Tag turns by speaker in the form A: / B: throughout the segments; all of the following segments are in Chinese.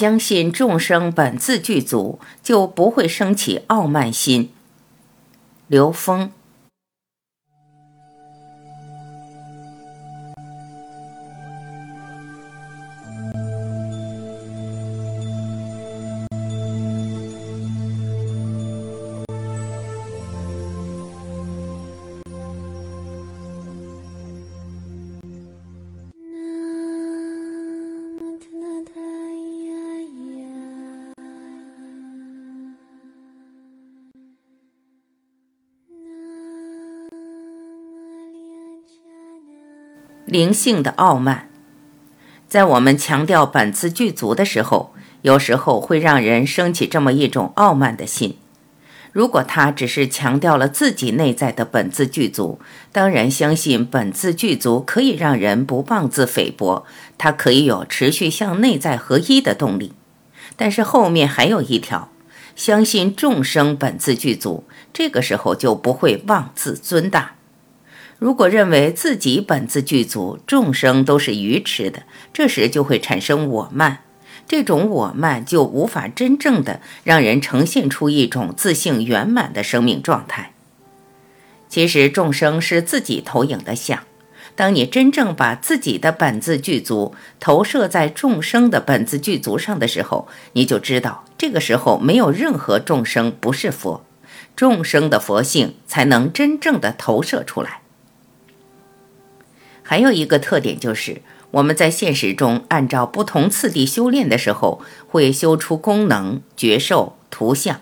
A: 相信众生本自具足，就不会升起傲慢心。刘峰。灵性的傲慢，在我们强调本自具足的时候，有时候会让人升起这么一种傲慢的心。如果他只是强调了自己内在的本自具足，当然相信本自具足可以让人不妄自菲薄，他可以有持续向内在合一的动力。但是后面还有一条，相信众生本自具足，这个时候就不会妄自尊大。如果认为自己本自具足，众生都是愚痴的，这时就会产生我慢。这种我慢就无法真正的让人呈现出一种自性圆满的生命状态。其实众生是自己投影的像，当你真正把自己的本自具足投射在众生的本自具足上的时候，你就知道，这个时候没有任何众生不是佛，众生的佛性才能真正的投射出来。还有一个特点就是，我们在现实中按照不同次第修炼的时候，会修出功能、觉受、图像。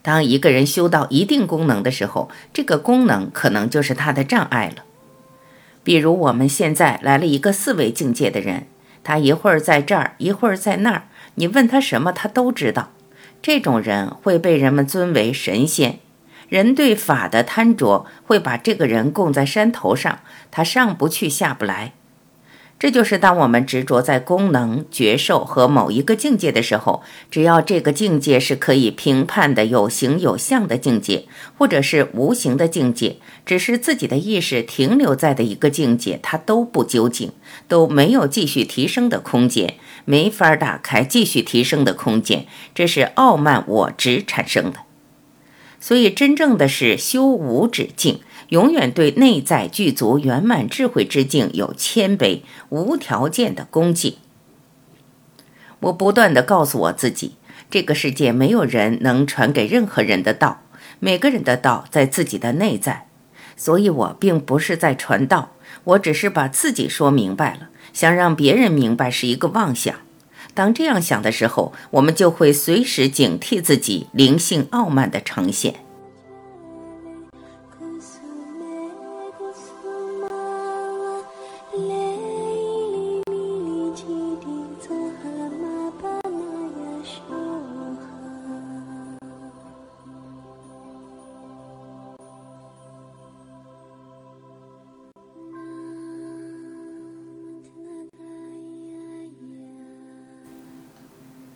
A: 当一个人修到一定功能的时候，这个功能可能就是他的障碍了。比如我们现在来了一个四维境界的人，他一会儿在这儿，一会儿在那儿，你问他什么，他都知道。这种人会被人们尊为神仙。人对法的贪着，会把这个人供在山头上，他上不去下不来。这就是当我们执着在功能、觉受和某一个境界的时候，只要这个境界是可以评判的、有形有相的境界，或者是无形的境界，只是自己的意识停留在的一个境界，它都不究竟，都没有继续提升的空间，没法打开继续提升的空间，这是傲慢我执产生的。所以，真正的是修无止境，永远对内在具足圆满智慧之境有谦卑、无条件的恭敬。我不断的告诉我自己，这个世界没有人能传给任何人的道，每个人的道在自己的内在。所以我并不是在传道，我只是把自己说明白了，想让别人明白是一个妄想。当这样想的时候，我们就会随时警惕自己灵性傲慢的呈现。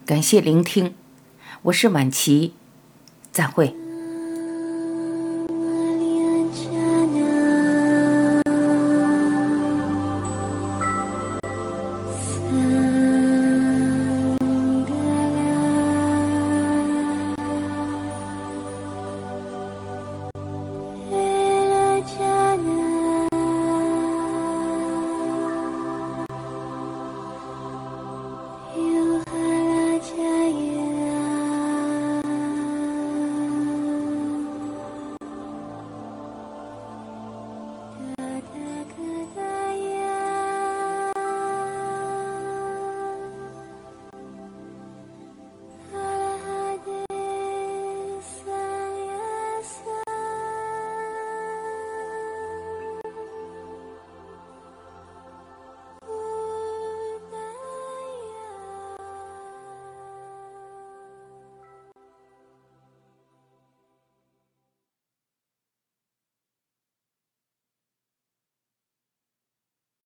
A: 感谢聆听，我是晚琪，再会。